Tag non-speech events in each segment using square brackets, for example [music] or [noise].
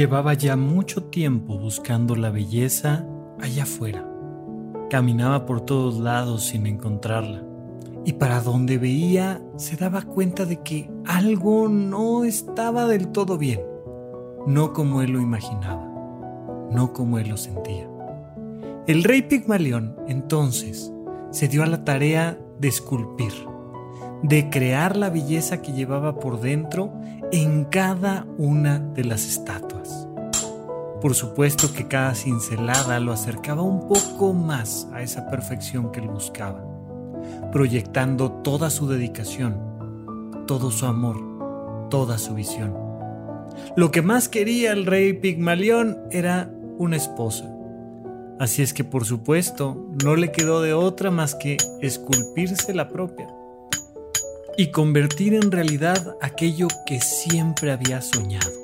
Llevaba ya mucho tiempo buscando la belleza allá afuera. Caminaba por todos lados sin encontrarla. Y para donde veía se daba cuenta de que algo no estaba del todo bien. No como él lo imaginaba, no como él lo sentía. El rey Pigmalión entonces se dio a la tarea de esculpir, de crear la belleza que llevaba por dentro en cada una de las estatuas. Por supuesto que cada cincelada lo acercaba un poco más a esa perfección que él buscaba, proyectando toda su dedicación, todo su amor, toda su visión. Lo que más quería el rey Pigmalión era una esposa, Así es que por supuesto no le quedó de otra más que esculpirse la propia y convertir en realidad aquello que siempre había soñado.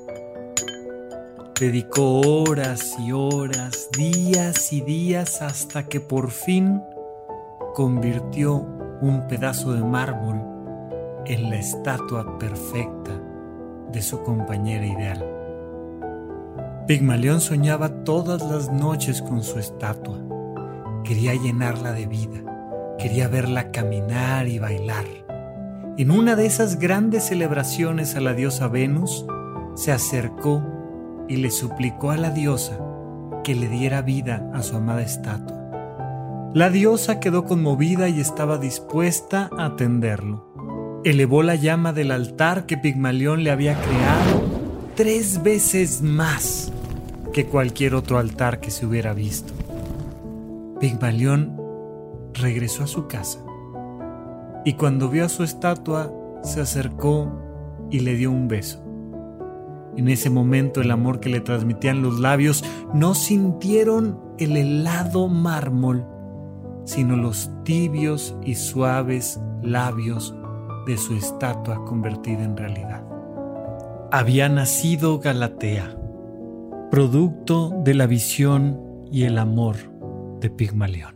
Dedicó horas y horas, días y días hasta que por fin convirtió un pedazo de mármol en la estatua perfecta de su compañera ideal. Pigmalión soñaba todas las noches con su estatua. Quería llenarla de vida, quería verla caminar y bailar. En una de esas grandes celebraciones a la diosa Venus, se acercó y le suplicó a la diosa que le diera vida a su amada estatua. La diosa quedó conmovida y estaba dispuesta a atenderlo. Elevó la llama del altar que Pigmalión le había creado tres veces más que cualquier otro altar que se hubiera visto. Pigmalión regresó a su casa y cuando vio a su estatua se acercó y le dio un beso. En ese momento el amor que le transmitían los labios no sintieron el helado mármol, sino los tibios y suaves labios de su estatua convertida en realidad. Había nacido Galatea producto de la visión y el amor de Pigmalión.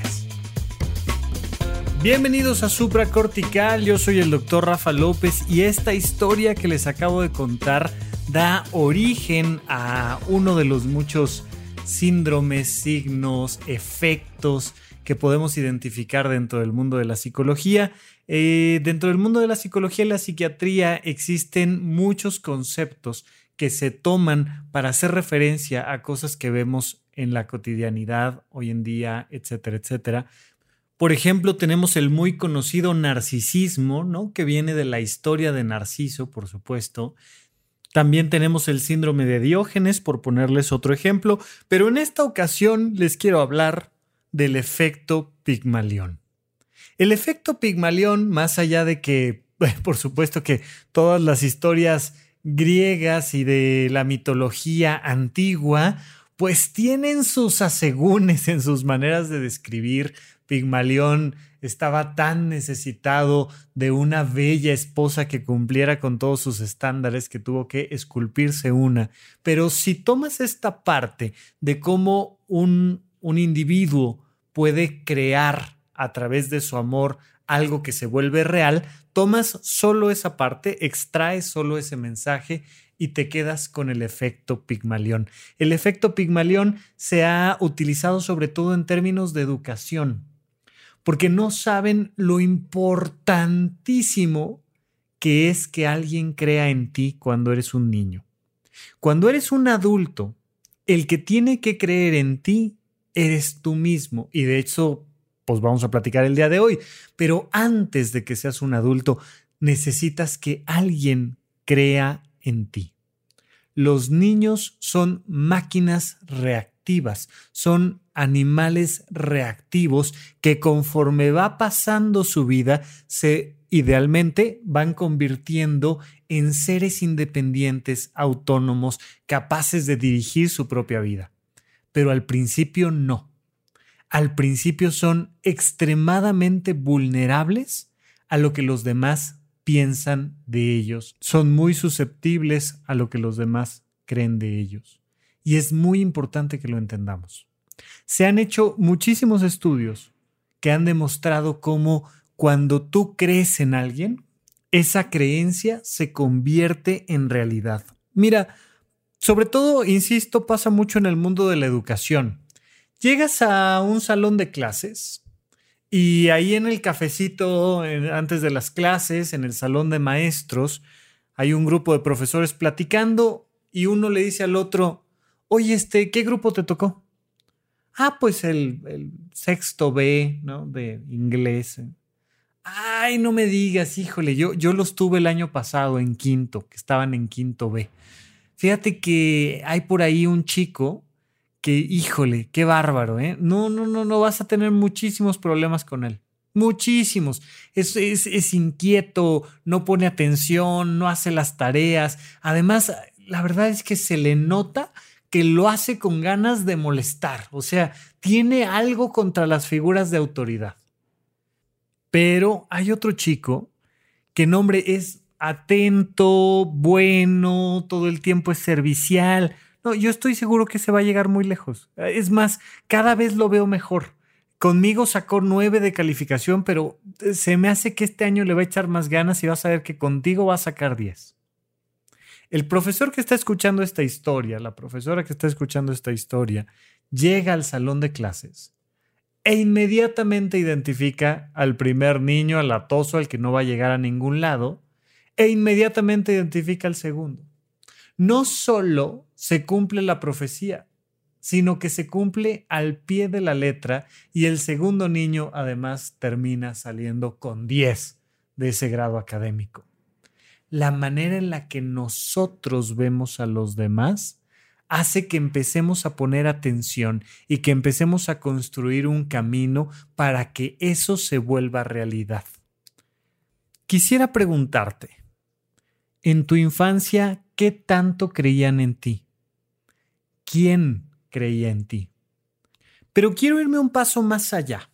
Bienvenidos a Supracortical, yo soy el doctor Rafa López y esta historia que les acabo de contar da origen a uno de los muchos síndromes, signos, efectos que podemos identificar dentro del mundo de la psicología. Eh, dentro del mundo de la psicología y la psiquiatría existen muchos conceptos que se toman para hacer referencia a cosas que vemos en la cotidianidad hoy en día, etcétera, etcétera. Por ejemplo, tenemos el muy conocido narcisismo, ¿no? Que viene de la historia de Narciso, por supuesto, también tenemos el síndrome de Diógenes, por ponerles otro ejemplo, pero en esta ocasión les quiero hablar del efecto Pigmalión. El efecto Pigmalión, más allá de que, [laughs] por supuesto que todas las historias griegas y de la mitología antigua, pues tienen sus asegúnes en sus maneras de describir. Pigmalión estaba tan necesitado de una bella esposa que cumpliera con todos sus estándares que tuvo que esculpirse una. Pero si tomas esta parte de cómo un, un individuo puede crear a través de su amor algo que se vuelve real, tomas solo esa parte, extraes solo ese mensaje y te quedas con el efecto Pigmalión. El efecto Pigmalión se ha utilizado sobre todo en términos de educación porque no saben lo importantísimo que es que alguien crea en ti cuando eres un niño. Cuando eres un adulto, el que tiene que creer en ti eres tú mismo. Y de hecho, pues vamos a platicar el día de hoy. Pero antes de que seas un adulto, necesitas que alguien crea en ti. Los niños son máquinas reactivas son animales reactivos que conforme va pasando su vida se idealmente van convirtiendo en seres independientes, autónomos, capaces de dirigir su propia vida. Pero al principio no. Al principio son extremadamente vulnerables a lo que los demás piensan de ellos. Son muy susceptibles a lo que los demás creen de ellos. Y es muy importante que lo entendamos. Se han hecho muchísimos estudios que han demostrado cómo cuando tú crees en alguien, esa creencia se convierte en realidad. Mira, sobre todo, insisto, pasa mucho en el mundo de la educación. Llegas a un salón de clases y ahí en el cafecito, antes de las clases, en el salón de maestros, hay un grupo de profesores platicando y uno le dice al otro, oye, este, ¿qué grupo te tocó? Ah, pues el, el sexto B, ¿no? De inglés. Ay, no me digas, híjole, yo, yo los tuve el año pasado en quinto, que estaban en quinto B. Fíjate que hay por ahí un chico que, híjole, qué bárbaro, ¿eh? No, no, no, no, vas a tener muchísimos problemas con él. Muchísimos. Es, es, es inquieto, no pone atención, no hace las tareas. Además, la verdad es que se le nota que lo hace con ganas de molestar. O sea, tiene algo contra las figuras de autoridad. Pero hay otro chico que nombre es atento, bueno, todo el tiempo es servicial. No, yo estoy seguro que se va a llegar muy lejos. Es más, cada vez lo veo mejor. Conmigo sacó nueve de calificación, pero se me hace que este año le va a echar más ganas y vas a ver que contigo va a sacar 10. El profesor que está escuchando esta historia, la profesora que está escuchando esta historia, llega al salón de clases e inmediatamente identifica al primer niño, al atoso, al que no va a llegar a ningún lado, e inmediatamente identifica al segundo. No solo se cumple la profecía, sino que se cumple al pie de la letra y el segundo niño además termina saliendo con 10 de ese grado académico. La manera en la que nosotros vemos a los demás hace que empecemos a poner atención y que empecemos a construir un camino para que eso se vuelva realidad. Quisiera preguntarte, en tu infancia, ¿qué tanto creían en ti? ¿Quién creía en ti? Pero quiero irme un paso más allá,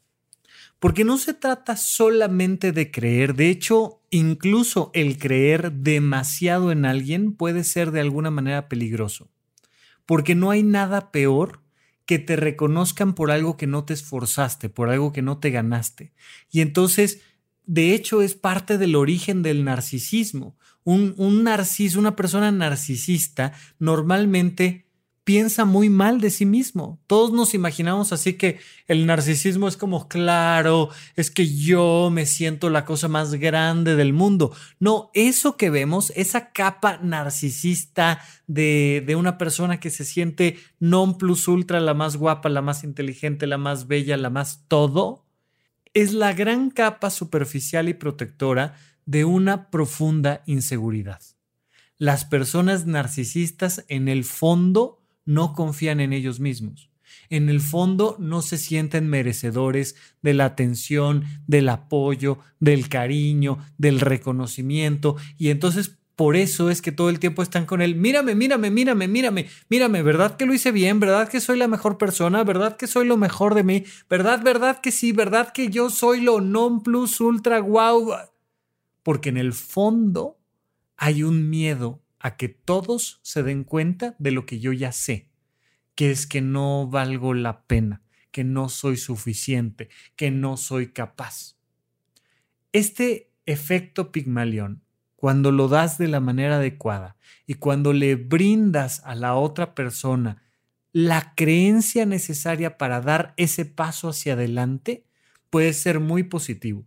porque no se trata solamente de creer, de hecho, incluso el creer demasiado en alguien puede ser de alguna manera peligroso porque no hay nada peor que te reconozcan por algo que no te esforzaste, por algo que no te ganaste. Y entonces, de hecho, es parte del origen del narcisismo. Un, un narciso, una persona narcisista normalmente piensa muy mal de sí mismo. Todos nos imaginamos así que el narcisismo es como, claro, es que yo me siento la cosa más grande del mundo. No, eso que vemos, esa capa narcisista de, de una persona que se siente non plus ultra, la más guapa, la más inteligente, la más bella, la más todo, es la gran capa superficial y protectora de una profunda inseguridad. Las personas narcisistas en el fondo no confían en ellos mismos. En el fondo no se sienten merecedores de la atención, del apoyo, del cariño, del reconocimiento y entonces por eso es que todo el tiempo están con él. Mírame, mírame, mírame, mírame, mírame, ¿verdad que lo hice bien? ¿Verdad que soy la mejor persona? ¿Verdad que soy lo mejor de mí? ¿Verdad, verdad que sí? ¿Verdad que yo soy lo non plus ultra wow? Porque en el fondo hay un miedo a que todos se den cuenta de lo que yo ya sé, que es que no valgo la pena, que no soy suficiente, que no soy capaz. Este efecto Pigmalión, cuando lo das de la manera adecuada y cuando le brindas a la otra persona la creencia necesaria para dar ese paso hacia adelante, puede ser muy positivo.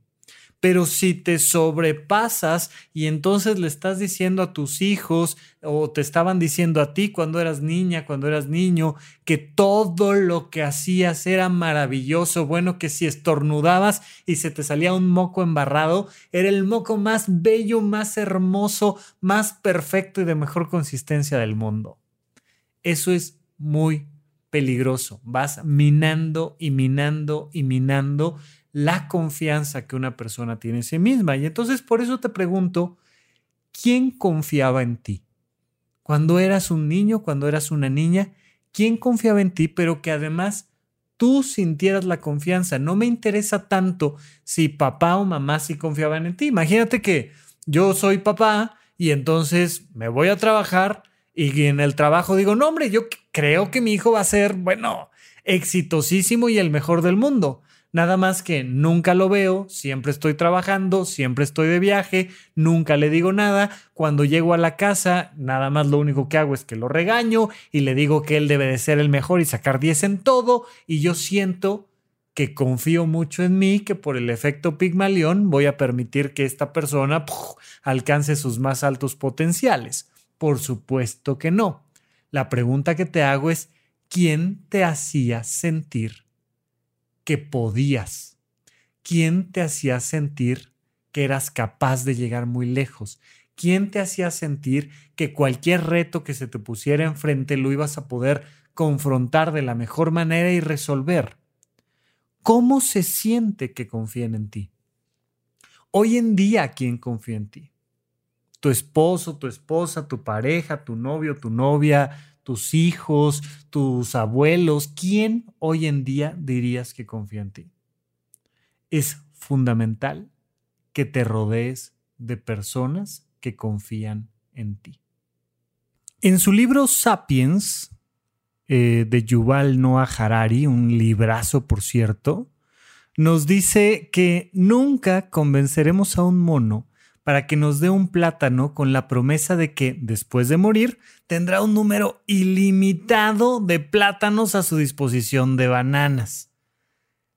Pero si te sobrepasas y entonces le estás diciendo a tus hijos o te estaban diciendo a ti cuando eras niña, cuando eras niño, que todo lo que hacías era maravilloso, bueno, que si estornudabas y se te salía un moco embarrado, era el moco más bello, más hermoso, más perfecto y de mejor consistencia del mundo. Eso es muy, peligroso. Vas minando y minando y minando la confianza que una persona tiene en sí misma. Y entonces por eso te pregunto, ¿quién confiaba en ti? Cuando eras un niño, cuando eras una niña, ¿quién confiaba en ti, pero que además tú sintieras la confianza? No me interesa tanto si papá o mamá sí confiaban en ti. Imagínate que yo soy papá y entonces me voy a trabajar y en el trabajo digo, no hombre, yo creo que mi hijo va a ser, bueno, exitosísimo y el mejor del mundo. Nada más que nunca lo veo, siempre estoy trabajando, siempre estoy de viaje, nunca le digo nada. Cuando llego a la casa, nada más lo único que hago es que lo regaño y le digo que él debe de ser el mejor y sacar 10 en todo. Y yo siento que confío mucho en mí, que por el efecto Pigmalión voy a permitir que esta persona alcance sus más altos potenciales. Por supuesto que no. La pregunta que te hago es, ¿quién te hacía sentir que podías? ¿Quién te hacía sentir que eras capaz de llegar muy lejos? ¿Quién te hacía sentir que cualquier reto que se te pusiera enfrente lo ibas a poder confrontar de la mejor manera y resolver? ¿Cómo se siente que confíen en ti? Hoy en día, ¿quién confía en ti? Tu esposo, tu esposa, tu pareja, tu novio, tu novia, tus hijos, tus abuelos, ¿quién hoy en día dirías que confía en ti? Es fundamental que te rodees de personas que confían en ti. En su libro Sapiens, eh, de Yuval Noah Harari, un librazo por cierto, nos dice que nunca convenceremos a un mono para que nos dé un plátano con la promesa de que, después de morir, tendrá un número ilimitado de plátanos a su disposición de bananas.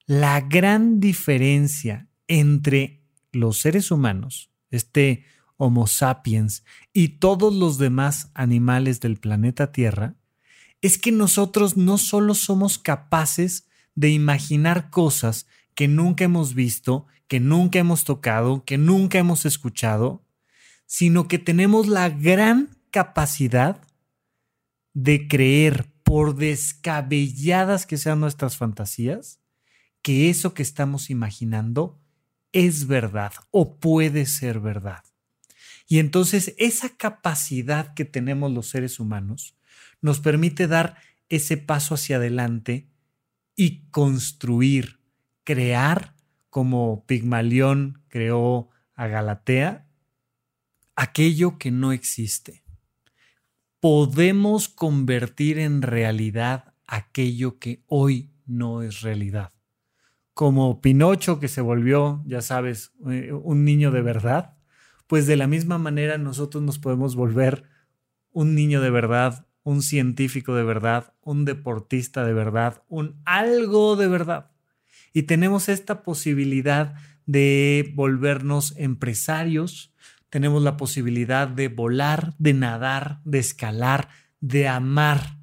La gran diferencia entre los seres humanos, este Homo sapiens, y todos los demás animales del planeta Tierra, es que nosotros no solo somos capaces de imaginar cosas que nunca hemos visto que nunca hemos tocado, que nunca hemos escuchado, sino que tenemos la gran capacidad de creer, por descabelladas que sean nuestras fantasías, que eso que estamos imaginando es verdad o puede ser verdad. Y entonces esa capacidad que tenemos los seres humanos nos permite dar ese paso hacia adelante y construir, crear como Pigmalión creó a Galatea, aquello que no existe. Podemos convertir en realidad aquello que hoy no es realidad. Como Pinocho que se volvió, ya sabes, eh, un niño de verdad, pues de la misma manera nosotros nos podemos volver un niño de verdad, un científico de verdad, un deportista de verdad, un algo de verdad y tenemos esta posibilidad de volvernos empresarios, tenemos la posibilidad de volar, de nadar, de escalar, de amar.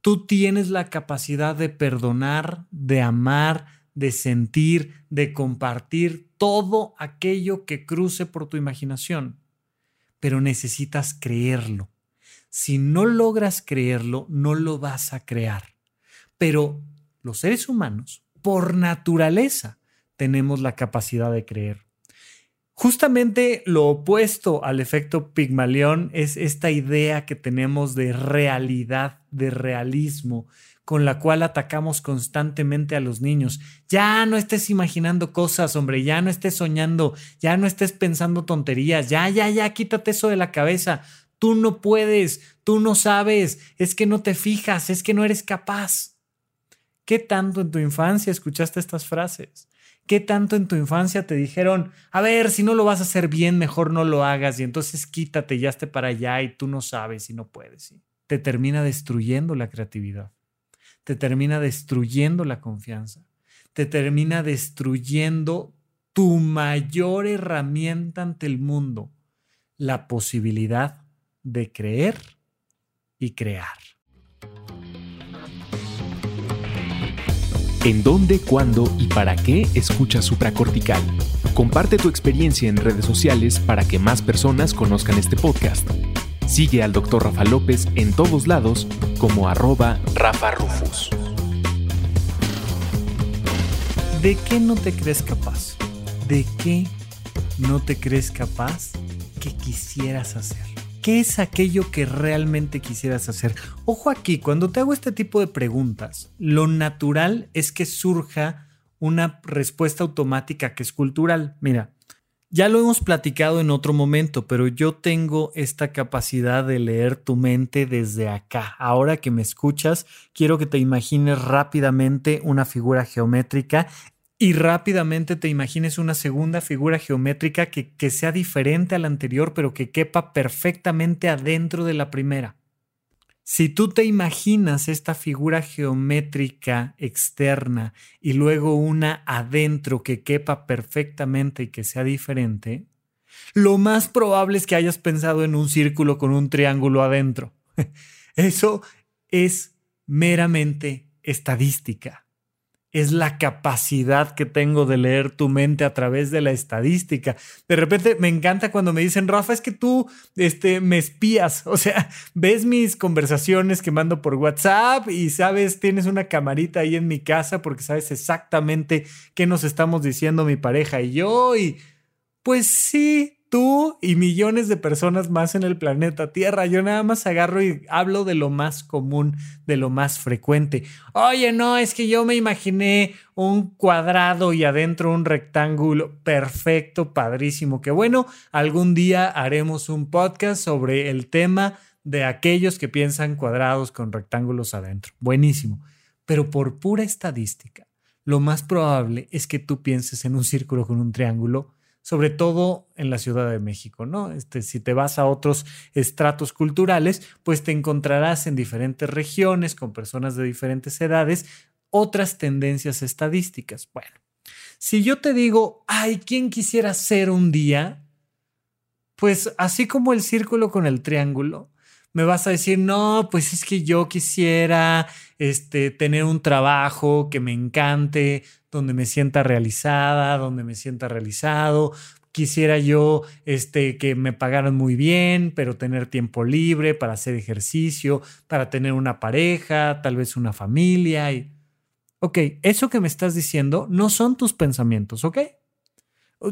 Tú tienes la capacidad de perdonar, de amar, de sentir, de compartir todo aquello que cruce por tu imaginación, pero necesitas creerlo. Si no logras creerlo, no lo vas a crear. Pero los seres humanos por naturaleza tenemos la capacidad de creer. Justamente lo opuesto al efecto Pigmalión es esta idea que tenemos de realidad, de realismo, con la cual atacamos constantemente a los niños. Ya no estés imaginando cosas, hombre, ya no estés soñando, ya no estés pensando tonterías, ya, ya, ya, quítate eso de la cabeza. Tú no puedes, tú no sabes, es que no te fijas, es que no eres capaz. ¿Qué tanto en tu infancia escuchaste estas frases? ¿Qué tanto en tu infancia te dijeron, a ver, si no lo vas a hacer bien, mejor no lo hagas y entonces quítate, ya esté para allá y tú no sabes y no puedes? Te termina destruyendo la creatividad, te termina destruyendo la confianza, te termina destruyendo tu mayor herramienta ante el mundo, la posibilidad de creer y crear. ¿En dónde, cuándo y para qué escuchas supracortical? Comparte tu experiencia en redes sociales para que más personas conozcan este podcast. Sigue al Dr. Rafa López en todos lados como arroba Rafa Rufus. ¿De qué no te crees capaz? ¿De qué no te crees capaz que quisieras hacer? ¿Qué es aquello que realmente quisieras hacer? Ojo aquí, cuando te hago este tipo de preguntas, lo natural es que surja una respuesta automática que es cultural. Mira, ya lo hemos platicado en otro momento, pero yo tengo esta capacidad de leer tu mente desde acá. Ahora que me escuchas, quiero que te imagines rápidamente una figura geométrica y rápidamente te imagines una segunda figura geométrica que, que, sea diferente a la anterior, pero que quepa perfectamente adentro de la primera. Si tú te imaginas esta figura geométrica externa y luego una adentro que quepa perfectamente y que sea diferente, lo más probable es que hayas pensado en un círculo con un triángulo adentro. [laughs] Eso es meramente estadística es la capacidad que tengo de leer tu mente a través de la estadística. De repente me encanta cuando me dicen, Rafa, es que tú este, me espías, [laughs] o sea, ves mis conversaciones que mando por WhatsApp y sabes, tienes una camarita ahí en mi casa porque sabes exactamente qué nos estamos diciendo mi pareja y yo y pues sí, tú y millones de personas más en el planeta Tierra. Yo nada más agarro y hablo de lo más común, de lo más frecuente. Oye, no, es que yo me imaginé un cuadrado y adentro un rectángulo. Perfecto, padrísimo. Que bueno, algún día haremos un podcast sobre el tema de aquellos que piensan cuadrados con rectángulos adentro. Buenísimo. Pero por pura estadística, lo más probable es que tú pienses en un círculo con un triángulo sobre todo en la Ciudad de México, ¿no? Este, si te vas a otros estratos culturales, pues te encontrarás en diferentes regiones, con personas de diferentes edades, otras tendencias estadísticas. Bueno, si yo te digo, ay, ¿quién quisiera ser un día? Pues así como el círculo con el triángulo, me vas a decir, no, pues es que yo quisiera este, tener un trabajo que me encante, donde me sienta realizada, donde me sienta realizado. Quisiera yo este, que me pagaran muy bien, pero tener tiempo libre para hacer ejercicio, para tener una pareja, tal vez una familia. Y... Ok, eso que me estás diciendo no son tus pensamientos, ¿ok?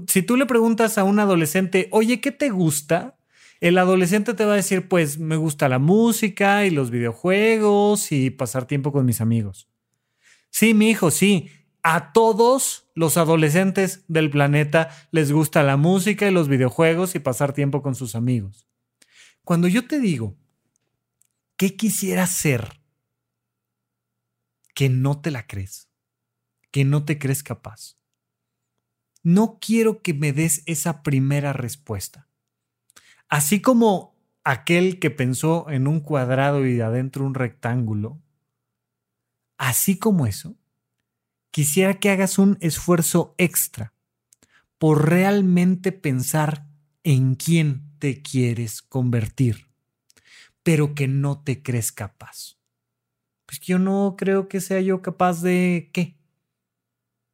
Si tú le preguntas a un adolescente, oye, ¿qué te gusta? El adolescente te va a decir, pues me gusta la música y los videojuegos y pasar tiempo con mis amigos. Sí, mi hijo, sí, a todos los adolescentes del planeta les gusta la música y los videojuegos y pasar tiempo con sus amigos. Cuando yo te digo, ¿qué quisieras ser? Que no te la crees, que no te crees capaz. No quiero que me des esa primera respuesta. Así como aquel que pensó en un cuadrado y adentro un rectángulo, así como eso, quisiera que hagas un esfuerzo extra por realmente pensar en quién te quieres convertir, pero que no te crees capaz. Pues yo no creo que sea yo capaz de qué.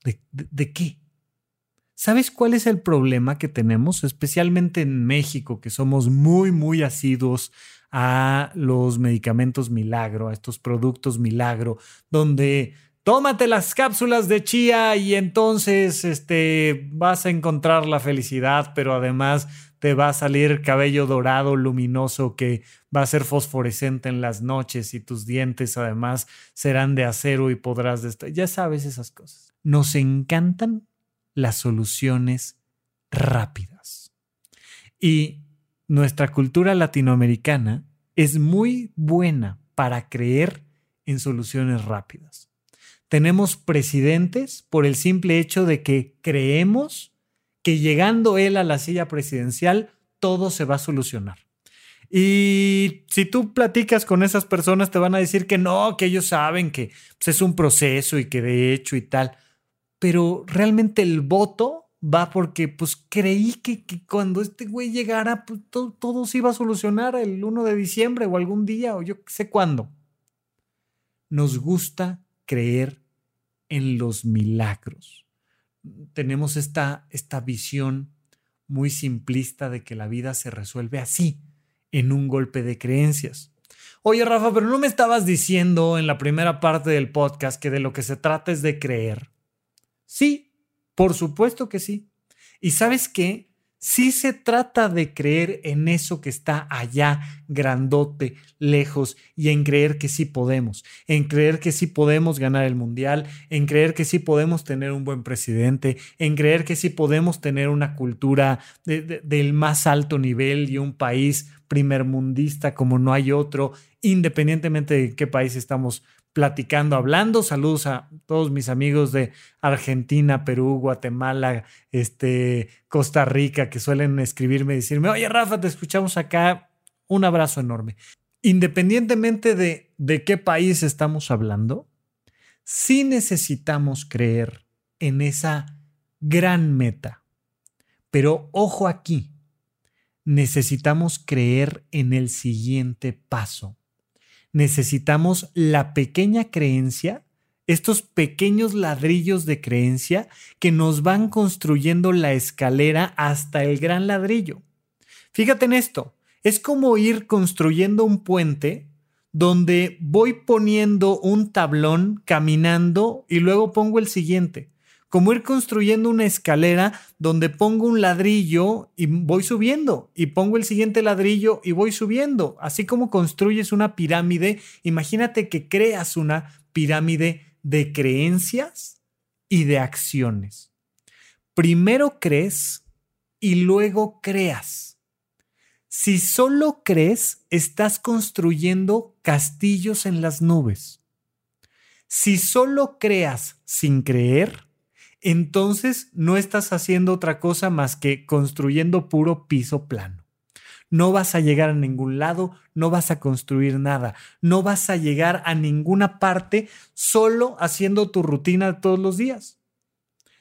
¿De, de qué? ¿Sabes cuál es el problema que tenemos, especialmente en México, que somos muy, muy asiduos a los medicamentos milagro, a estos productos milagro, donde tómate las cápsulas de chía y entonces este, vas a encontrar la felicidad, pero además te va a salir cabello dorado, luminoso, que va a ser fosforescente en las noches y tus dientes además serán de acero y podrás... Ya sabes esas cosas. Nos encantan las soluciones rápidas. Y nuestra cultura latinoamericana es muy buena para creer en soluciones rápidas tenemos presidentes por el simple hecho de que creemos que llegando él a la silla presidencial, todo se va a solucionar. Y si tú platicas con esas personas, te van a decir que no, que ellos saben que pues, es un proceso y que de hecho y tal. Pero realmente el voto va porque pues creí que, cuando este güey llegara, pues, todo, todo, se iba a solucionar el 1 de diciembre o algún día o yo sé cuándo. Nos gusta creer en los milagros. Tenemos esta, esta visión muy simplista de que la vida se resuelve así, en un golpe de creencias. Oye, Rafa, pero no me estabas diciendo en la primera parte del podcast que de lo que se trata es de creer. Sí, por supuesto que sí. ¿Y sabes qué? Sí se trata de creer en eso que está allá, grandote, lejos, y en creer que sí podemos, en creer que sí podemos ganar el mundial, en creer que sí podemos tener un buen presidente, en creer que sí podemos tener una cultura del más alto nivel y un país primermundista como no hay otro, independientemente de qué país estamos platicando, hablando. Saludos a todos mis amigos de Argentina, Perú, Guatemala, este, Costa Rica, que suelen escribirme y decirme, oye Rafa, te escuchamos acá. Un abrazo enorme. Independientemente de, de qué país estamos hablando, sí necesitamos creer en esa gran meta. Pero ojo aquí, necesitamos creer en el siguiente paso necesitamos la pequeña creencia, estos pequeños ladrillos de creencia que nos van construyendo la escalera hasta el gran ladrillo. Fíjate en esto, es como ir construyendo un puente donde voy poniendo un tablón caminando y luego pongo el siguiente como ir construyendo una escalera donde pongo un ladrillo y voy subiendo, y pongo el siguiente ladrillo y voy subiendo. Así como construyes una pirámide, imagínate que creas una pirámide de creencias y de acciones. Primero crees y luego creas. Si solo crees, estás construyendo castillos en las nubes. Si solo creas sin creer, entonces no estás haciendo otra cosa más que construyendo puro piso plano. No vas a llegar a ningún lado, no vas a construir nada, no vas a llegar a ninguna parte solo haciendo tu rutina todos los días.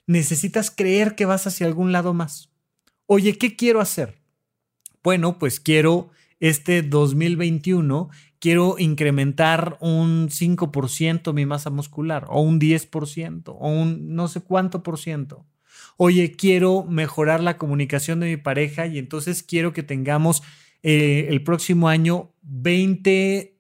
Necesitas creer que vas hacia algún lado más. Oye, ¿qué quiero hacer? Bueno, pues quiero este 2021 quiero incrementar un 5% mi masa muscular o un 10% o un no sé cuánto por ciento. Oye, quiero mejorar la comunicación de mi pareja y entonces quiero que tengamos eh, el próximo año 20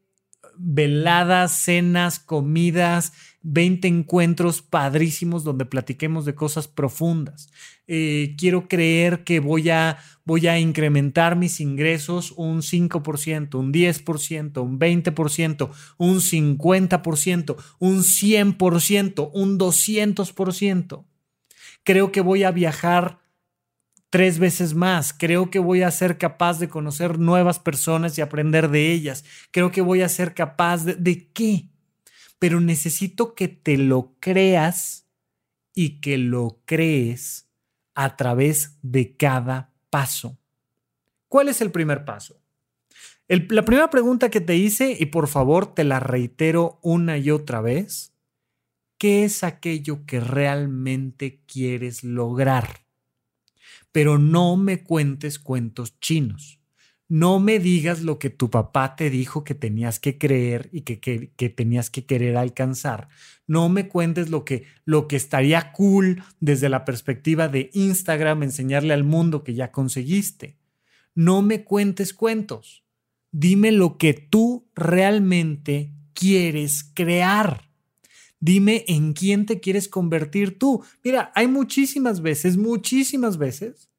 veladas, cenas, comidas, 20 encuentros padrísimos donde platiquemos de cosas profundas. Eh, quiero creer que voy a, voy a incrementar mis ingresos un 5%, un 10%, un 20%, un 50%, un 100%, un 200%. Creo que voy a viajar tres veces más. Creo que voy a ser capaz de conocer nuevas personas y aprender de ellas. Creo que voy a ser capaz de... ¿De qué? Pero necesito que te lo creas y que lo crees a través de cada paso. ¿Cuál es el primer paso? la primera pregunta que te hice, y por favor te la reitero una y otra vez, ¿qué es aquello que realmente quieres lograr? Pero no me cuentes cuentos chinos no me digas lo que tu papá te dijo que tenías que creer y que, que, tenías que querer alcanzar. No me cuentes lo que, lo que estaría cool desde la perspectiva de Instagram, enseñarle al mundo que ya conseguiste. No me cuentes cuentos. Dime lo que tú realmente quieres crear. Dime en quién te quieres convertir tú. Mira, hay muchísimas veces, muchísimas veces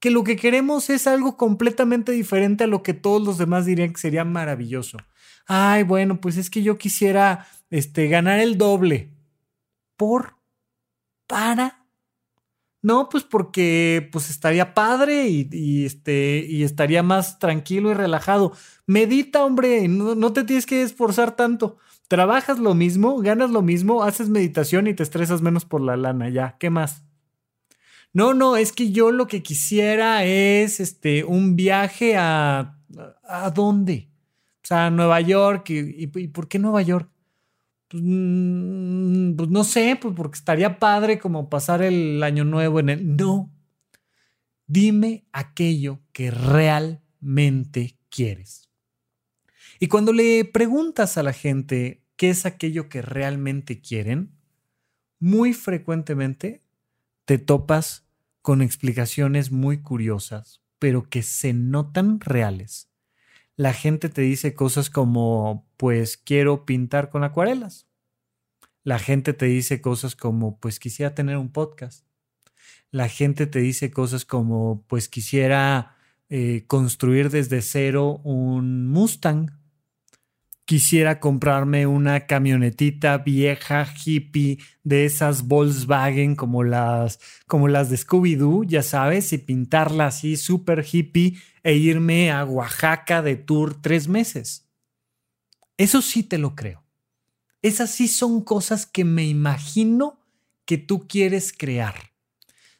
que lo que queremos es algo completamente diferente a lo que todos los demás dirían que sería maravilloso. Ay, bueno, pues es que yo quisiera este, ganar el doble. ¿Por? ¿Para? No, pues porque pues estaría padre y, este, y estaría más tranquilo y relajado. Medita, hombre, no, no te tienes que esforzar tanto. Trabajas lo mismo, ganas lo mismo, haces meditación y te estresas menos por la lana, ya. ¿Qué más? No, no, es que yo lo que quisiera es este, un viaje a... ¿A dónde? O sea, a Nueva York. ¿Y, por qué Nueva York? Pues, mm, pues, no sé, pues porque estaría padre como pasar el año nuevo en el... No. Dime aquello que realmente quieres. Y cuando le preguntas a la gente qué es aquello que realmente quieren, muy frecuentemente te topas con explicaciones muy curiosas, pero que se notan reales. la gente te dice cosas como, pues quiero pintar con acuarelas. La gente te dice cosas como, pues quisiera tener un podcast. La gente te dice cosas como, pues quisiera eh, construir desde cero un Mustang quisiera comprarme una camionetita vieja hippie de esas Volkswagen como las, como las de Scooby-Doo, ya sabes, y pintarla así súper hippie e irme a Oaxaca de tour tres meses. Eso sí te lo creo. Esas sí son cosas que me imagino que tú quieres crear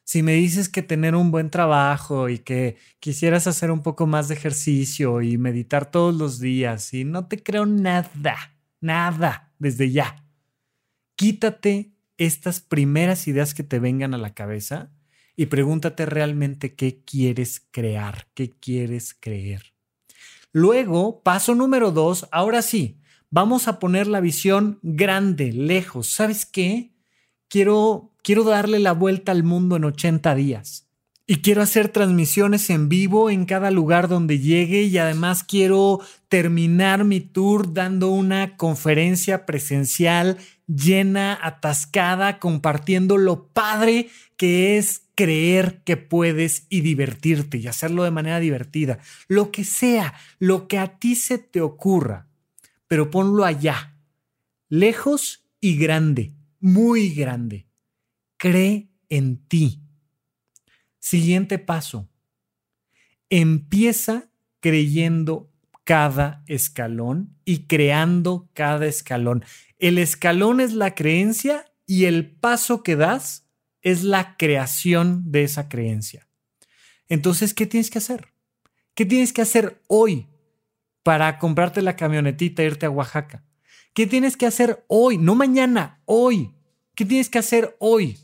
si me dices que tener un buen trabajo y que quisieras hacer un poco más de ejercicio y meditar todos los días, y no te creo nada, nada desde ya. Quítate estas primeras ideas que te vengan a la cabeza y pregúntate realmente qué quieres crear, qué quieres creer. Luego, paso número dos, ahora sí, vamos a poner la visión grande, lejos. ¿Sabes qué? Quiero quiero darle la vuelta al mundo en 80 días. Y quiero hacer transmisiones en vivo en cada lugar donde llegue y además quiero terminar mi tour dando una conferencia presencial llena, atascada, compartiendo lo padre que es creer que puedes y divertirte y hacerlo de manera divertida. Lo que sea, lo que a ti se te ocurra, pero ponlo allá, lejos y grande, muy grande cree en ti. Siguiente paso. Empieza creyendo cada escalón y creando cada escalón. El escalón es la creencia y el paso que das es la creación de esa creencia. Entonces, ¿qué tienes que hacer? ¿Qué tienes que hacer hoy para comprarte la camionetita e irte a Oaxaca? ¿Qué tienes que hacer hoy? No mañana, hoy. ¿Qué tienes que hacer hoy?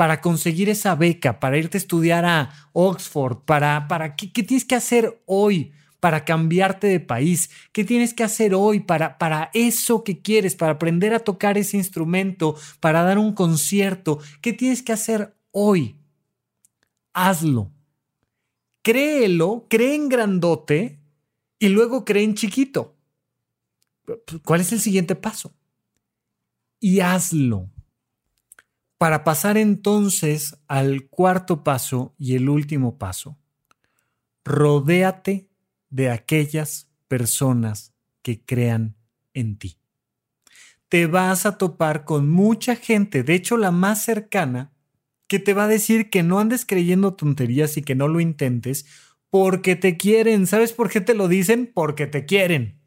Para conseguir esa beca, para irte a estudiar a Oxford, para, para ¿qué, tienes que hacer hoy para cambiarte de país? ¿Qué tienes que hacer hoy para, para eso que quieres, para aprender a tocar ese instrumento, para dar un concierto? ¿Qué tienes que hacer hoy? Hazlo. Créelo, cree en grandote y luego cree en chiquito. ¿Cuál es el siguiente paso? Y hazlo. Para pasar entonces al cuarto paso y el último paso, rodéate de aquellas personas que crean en ti. Te vas a topar con mucha gente, de hecho la más cercana, que te va a decir que no andes creyendo tonterías y que no lo intentes porque te quieren. ¿Sabes por qué te lo dicen? Porque te quieren.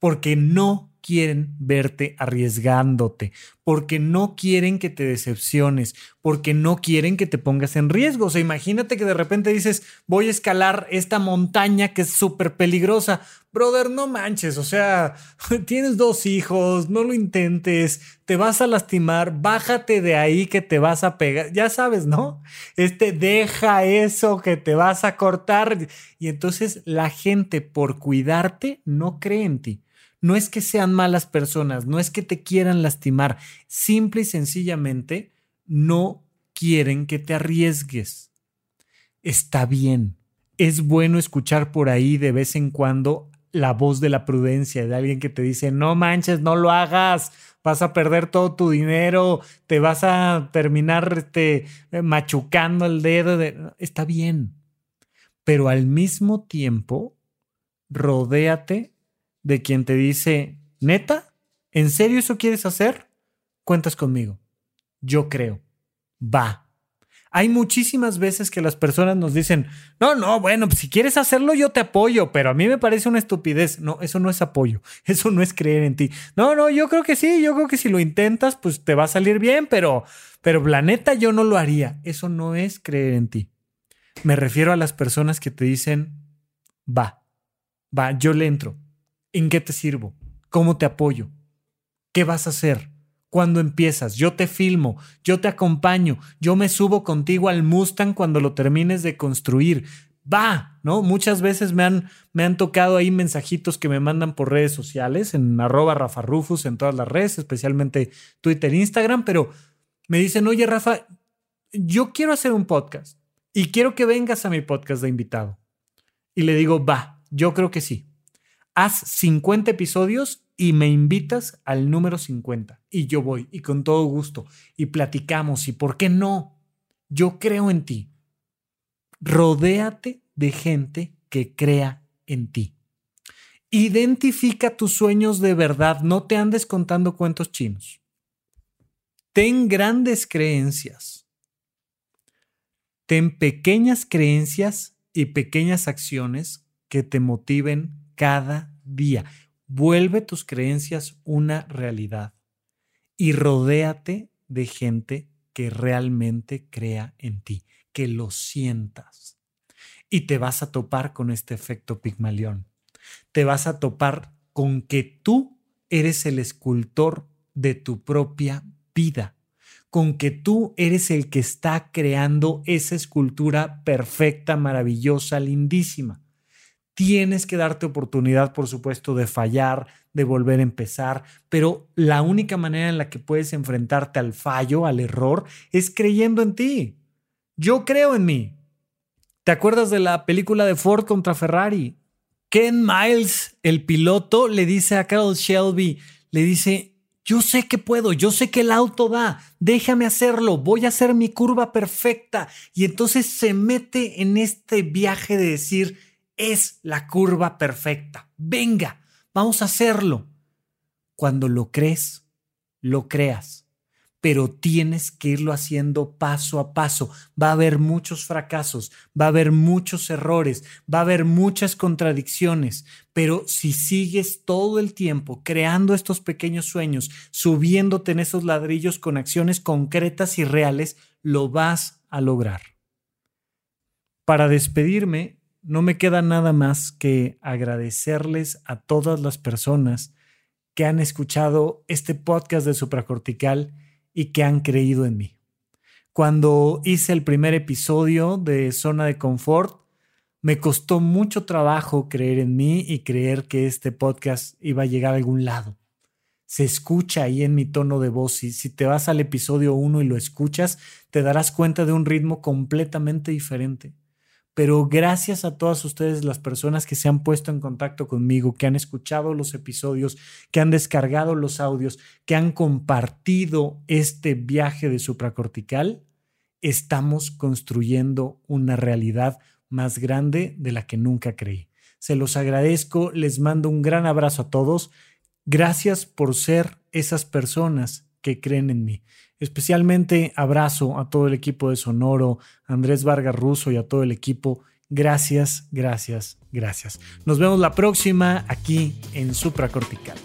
Porque no quieren verte arriesgándote, porque no quieren que te decepciones, porque no quieren que te pongas en riesgo. O sea, imagínate que de repente dices, voy a escalar esta montaña que es súper peligrosa. Brother, no manches, o sea, [laughs] tienes dos hijos, no lo intentes, te vas a lastimar, bájate de ahí que te vas a pegar, ya sabes, ¿no? Este, deja eso que te vas a cortar. Y entonces la gente por cuidarte no cree en ti no es que sean malas personas, no es que te quieran lastimar, simple y sencillamente no quieren que te arriesgues. Está bien. Es bueno escuchar por ahí de vez en cuando la voz de la prudencia de alguien que te dice, no manches, no lo hagas, vas a perder todo tu dinero, te vas a terminar este, machucando el dedo. Está bien, pero al mismo tiempo, rodéate de quien te dice, neta, ¿en serio eso quieres hacer? Cuentas conmigo. Yo creo. Va. Hay muchísimas veces que las personas nos dicen, no, no, bueno, pues si quieres hacerlo yo te apoyo, pero a mí me parece una estupidez. No, eso no es apoyo, [laughs] eso no es creer en ti. No, no, yo creo que sí, yo creo que si lo intentas, pues te va a salir bien, pero, pero la neta yo no lo haría. Eso no es creer en ti. Me refiero a las personas que te dicen, va, va, yo le entro, ¿En qué te sirvo? ¿Cómo te apoyo? ¿Qué vas a hacer? ¿Cuándo empiezas? Yo te filmo, yo te acompaño, yo me subo contigo al Mustang cuando lo termines de construir. Va, ¿no? Muchas veces me han, me han tocado ahí mensajitos que me mandan por redes sociales, en arroba Rafa Rufus, en todas las redes, especialmente Twitter, Instagram, pero me dicen, oye Rafa, yo quiero hacer un podcast y quiero que vengas a mi podcast de invitado. Y le digo, va, yo creo que sí. Haz 50 episodios y me invitas al número 50 y yo voy y con todo gusto y platicamos y por qué no, yo creo en ti. Rodéate de gente que crea en ti. Identifica tus sueños de verdad, no te andes contando cuentos chinos. Ten grandes creencias. Ten pequeñas creencias y pequeñas acciones que te motiven cada día. Vuelve tus creencias una realidad y rodéate de gente que realmente crea en ti, que lo sientas. Y te vas a topar con este efecto Pigmalión. Te vas a topar con que tú eres el escultor de tu propia vida, con que tú eres el que está creando esa escultura perfecta, maravillosa, lindísima. Tienes que darte oportunidad, por supuesto, de fallar, de volver a empezar, pero la única manera en la que puedes enfrentarte al fallo, al error, es creyendo en ti. Yo creo en mí. ¿Te acuerdas de la película de Ford contra Ferrari? Ken Miles, el piloto, le dice a Carol Shelby, le dice, yo sé que puedo, yo sé que el auto da, déjame hacerlo, voy a hacer mi curva perfecta. Y entonces se mete en este viaje de decir, es la curva perfecta. Venga, vamos a hacerlo. Cuando lo crees, lo creas pero tienes que irlo haciendo paso a paso. Va a haber muchos fracasos, va a haber muchos errores, va a haber muchas contradicciones, pero si sigues todo el tiempo creando estos pequeños sueños, subiéndote en esos ladrillos con acciones concretas y reales, lo vas a lograr. Para despedirme, no me queda nada más que agradecerles a todas las personas que han escuchado este podcast de supracortical y que han creído en mí. Cuando hice el primer episodio de Zona de Confort, me costó mucho trabajo creer en mí y creer que este podcast iba a llegar a algún lado. Se escucha ahí en mi tono de voz y si te vas al episodio 1 y lo escuchas, te darás cuenta de un ritmo completamente diferente pero gracias a todas ustedes, las personas que se han puesto en contacto conmigo, que han escuchado los episodios, que han descargado los audios, que han compartido este viaje de supracortical, estamos construyendo una realidad más grande de la que nunca creí. Se los agradezco, les mando un gran abrazo a todos. Gracias por ser esas personas que creen en mí. Especialmente abrazo a todo el equipo de Sonoro, Andrés Vargas Russo y a todo el equipo. Gracias, gracias, gracias. Nos vemos la próxima aquí en Supracortical.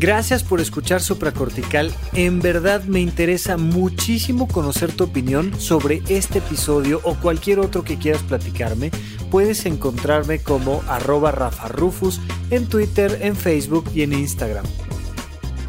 Gracias por escuchar Supracortical. En verdad me interesa muchísimo conocer tu opinión sobre este episodio o cualquier otro que quieras platicarme. Puedes encontrarme como arroba Rafa Rufus en Twitter, en Facebook y en Instagram.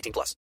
18 plus.